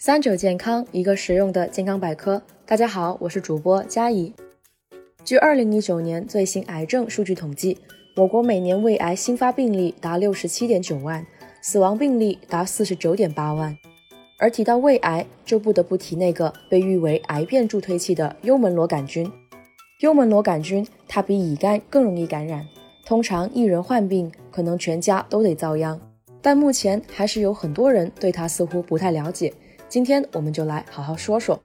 三者健康，一个实用的健康百科。大家好，我是主播佳怡。据二零一九年最新癌症数据统计，我国每年胃癌新发病例达六十七点九万，死亡病例达四十九点八万。而提到胃癌，就不得不提那个被誉为癌变助推器的幽门螺杆菌。幽门螺杆菌它比乙肝更容易感染，通常一人患病，可能全家都得遭殃。但目前还是有很多人对它似乎不太了解。今天我们就来好好说说，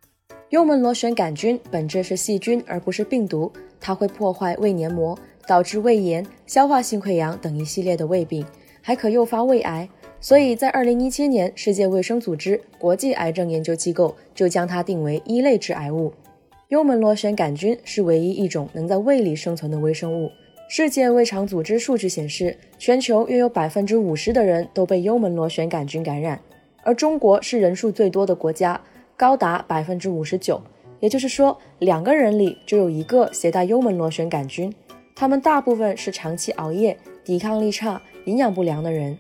幽门螺旋杆菌本质是细菌而不是病毒，它会破坏胃黏膜，导致胃炎、消化性溃疡等一系列的胃病，还可诱发胃癌。所以在二零一七年，世界卫生组织国际癌症研究机构就将它定为一类致癌物。幽门螺旋杆菌是唯一一种能在胃里生存的微生物。世界胃肠组织数据显示，全球约有百分之五十的人都被幽门螺旋杆菌感染。而中国是人数最多的国家，高达百分之五十九，也就是说，两个人里就有一个携带幽门螺旋杆菌。他们大部分是长期熬夜、抵抗力差、营养不良的人。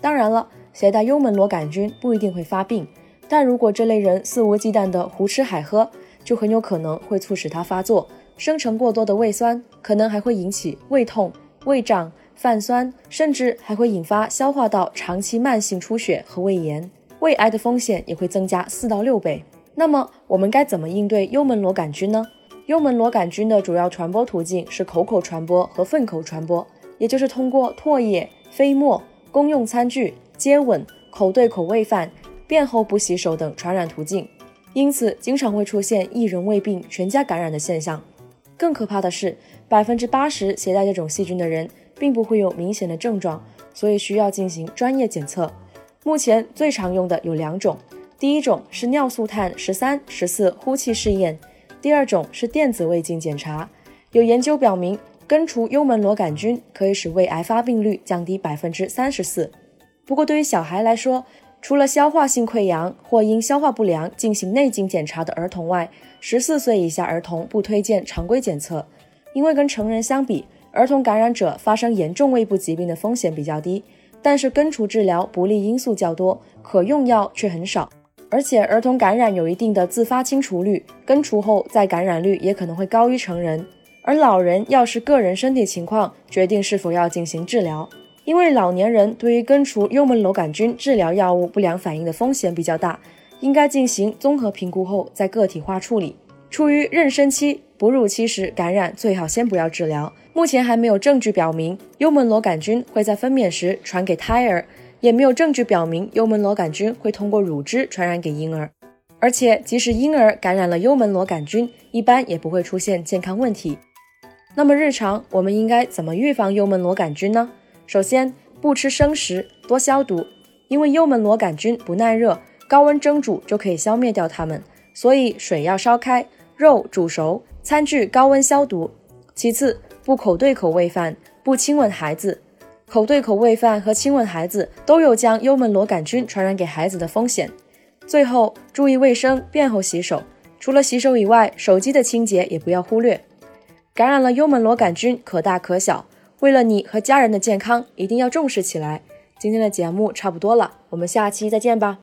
当然了，携带幽门螺杆菌不一定会发病，但如果这类人肆无忌惮地胡吃海喝，就很有可能会促使它发作，生成过多的胃酸，可能还会引起胃痛、胃胀、泛酸，甚至还会引发消化道长期慢性出血和胃炎。胃癌的风险也会增加四到六倍。那么我们该怎么应对幽门螺杆菌呢？幽门螺杆菌的主要传播途径是口口传播和粪口传播，也就是通过唾液、飞沫、公用餐具、接吻、口对口喂饭、便后不洗手等传染途径。因此，经常会出现一人胃病全家感染的现象。更可怕的是，百分之八十携带这种细菌的人并不会有明显的症状，所以需要进行专业检测。目前最常用的有两种，第一种是尿素碳十三、十四呼气试验，第二种是电子胃镜检查。有研究表明，根除幽门螺杆菌可以使胃癌发病率降低百分之三十四。不过，对于小孩来说，除了消化性溃疡或因消化不良进行内镜检查的儿童外，十四岁以下儿童不推荐常规检测，因为跟成人相比，儿童感染者发生严重胃部疾病的风险比较低。但是根除治疗不利因素较多，可用药却很少，而且儿童感染有一定的自发清除率，根除后再感染率也可能会高于成人。而老人要视个人身体情况决定是否要进行治疗，因为老年人对于根除幽门螺杆菌治疗药物不良反应的风险比较大，应该进行综合评估后再个体化处理。处于妊娠期、哺乳期时感染，最好先不要治疗。目前还没有证据表明幽门螺杆菌会在分娩时传给胎儿，也没有证据表明幽门螺杆菌会通过乳汁传染给婴儿。而且，即使婴儿感染了幽门螺杆菌，一般也不会出现健康问题。那么，日常我们应该怎么预防幽门螺杆菌呢？首先，不吃生食，多消毒，因为幽门螺杆菌不耐热，高温蒸煮就可以消灭掉它们，所以水要烧开，肉煮熟，餐具高温消毒。其次，不口对口喂饭，不亲吻孩子。口对口喂饭和亲吻孩子都有将幽门螺杆菌传染给孩子的风险。最后，注意卫生，便后洗手。除了洗手以外，手机的清洁也不要忽略。感染了幽门螺杆菌可大可小，为了你和家人的健康，一定要重视起来。今天的节目差不多了，我们下期再见吧。